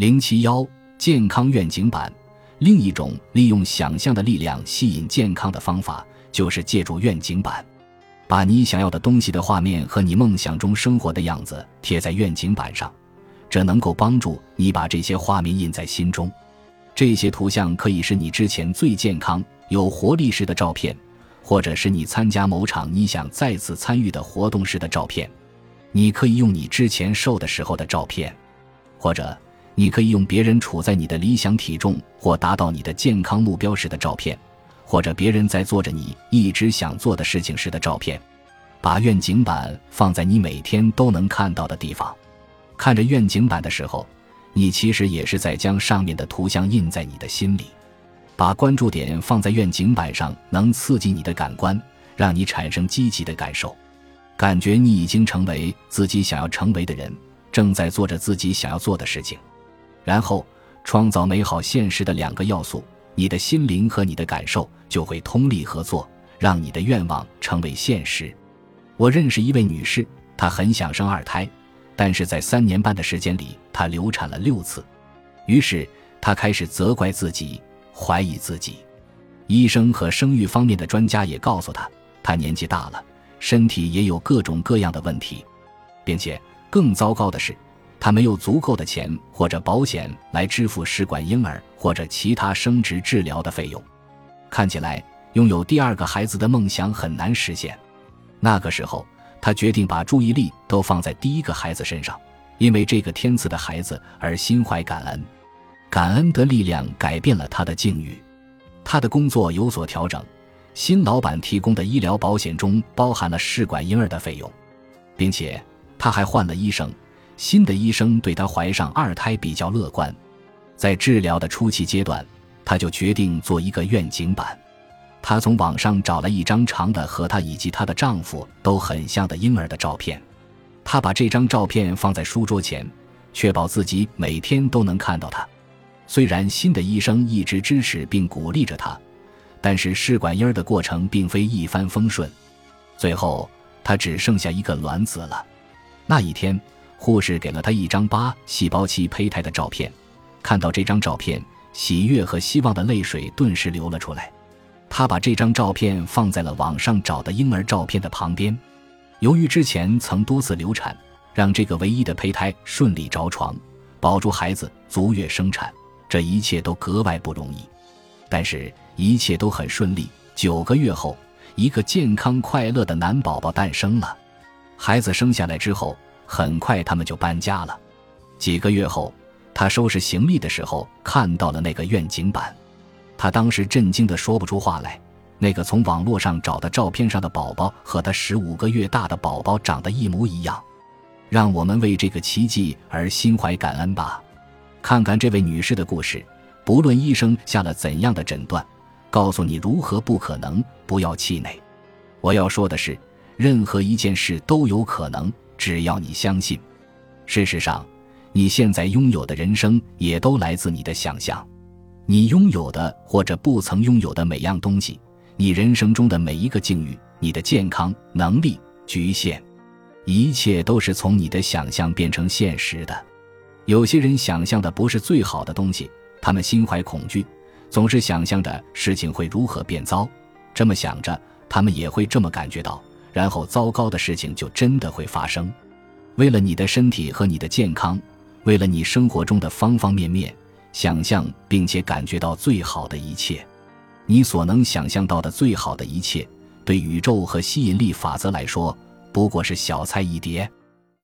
零七幺健康愿景版，另一种利用想象的力量吸引健康的方法，就是借助愿景板，把你想要的东西的画面和你梦想中生活的样子贴在愿景板上，这能够帮助你把这些画面印在心中。这些图像可以是你之前最健康、有活力时的照片，或者是你参加某场你想再次参与的活动时的照片。你可以用你之前瘦的时候的照片，或者。你可以用别人处在你的理想体重或达到你的健康目标时的照片，或者别人在做着你一直想做的事情时的照片，把愿景板放在你每天都能看到的地方。看着愿景板的时候，你其实也是在将上面的图像印在你的心里。把关注点放在愿景板上，能刺激你的感官，让你产生积极的感受，感觉你已经成为自己想要成为的人，正在做着自己想要做的事情。然后，创造美好现实的两个要素：你的心灵和你的感受就会通力合作，让你的愿望成为现实。我认识一位女士，她很想生二胎，但是在三年半的时间里，她流产了六次。于是，她开始责怪自己，怀疑自己。医生和生育方面的专家也告诉她，她年纪大了，身体也有各种各样的问题，并且更糟糕的是。他没有足够的钱或者保险来支付试管婴儿或者其他生殖治疗的费用，看起来拥有第二个孩子的梦想很难实现。那个时候，他决定把注意力都放在第一个孩子身上，因为这个天赐的孩子而心怀感恩。感恩的力量改变了他的境遇，他的工作有所调整，新老板提供的医疗保险中包含了试管婴儿的费用，并且他还换了医生。新的医生对她怀上二胎比较乐观，在治疗的初期阶段，他就决定做一个愿景板。他从网上找了一张长的和她以及她的丈夫都很像的婴儿的照片，他把这张照片放在书桌前，确保自己每天都能看到他。虽然新的医生一直支持并鼓励着他，但是试管婴儿的过程并非一帆风顺，最后他只剩下一个卵子了。那一天。护士给了他一张八细胞期胚胎的照片，看到这张照片，喜悦和希望的泪水顿时流了出来。他把这张照片放在了网上找的婴儿照片的旁边。由于之前曾多次流产，让这个唯一的胚胎顺利着床，保住孩子足月生产，这一切都格外不容易。但是，一切都很顺利。九个月后，一个健康快乐的男宝宝诞生了。孩子生下来之后。很快，他们就搬家了。几个月后，他收拾行李的时候看到了那个愿景板，他当时震惊的说不出话来。那个从网络上找的照片上的宝宝和他十五个月大的宝宝长得一模一样。让我们为这个奇迹而心怀感恩吧。看看这位女士的故事，不论医生下了怎样的诊断，告诉你如何不可能，不要气馁。我要说的是，任何一件事都有可能。只要你相信，事实上，你现在拥有的人生也都来自你的想象。你拥有的或者不曾拥有的每样东西，你人生中的每一个境遇，你的健康、能力、局限，一切都是从你的想象变成现实的。有些人想象的不是最好的东西，他们心怀恐惧，总是想象着事情会如何变糟。这么想着，他们也会这么感觉到。然后，糟糕的事情就真的会发生。为了你的身体和你的健康，为了你生活中的方方面面，想象并且感觉到最好的一切，你所能想象到的最好的一切，对宇宙和吸引力法则来说，不过是小菜一碟。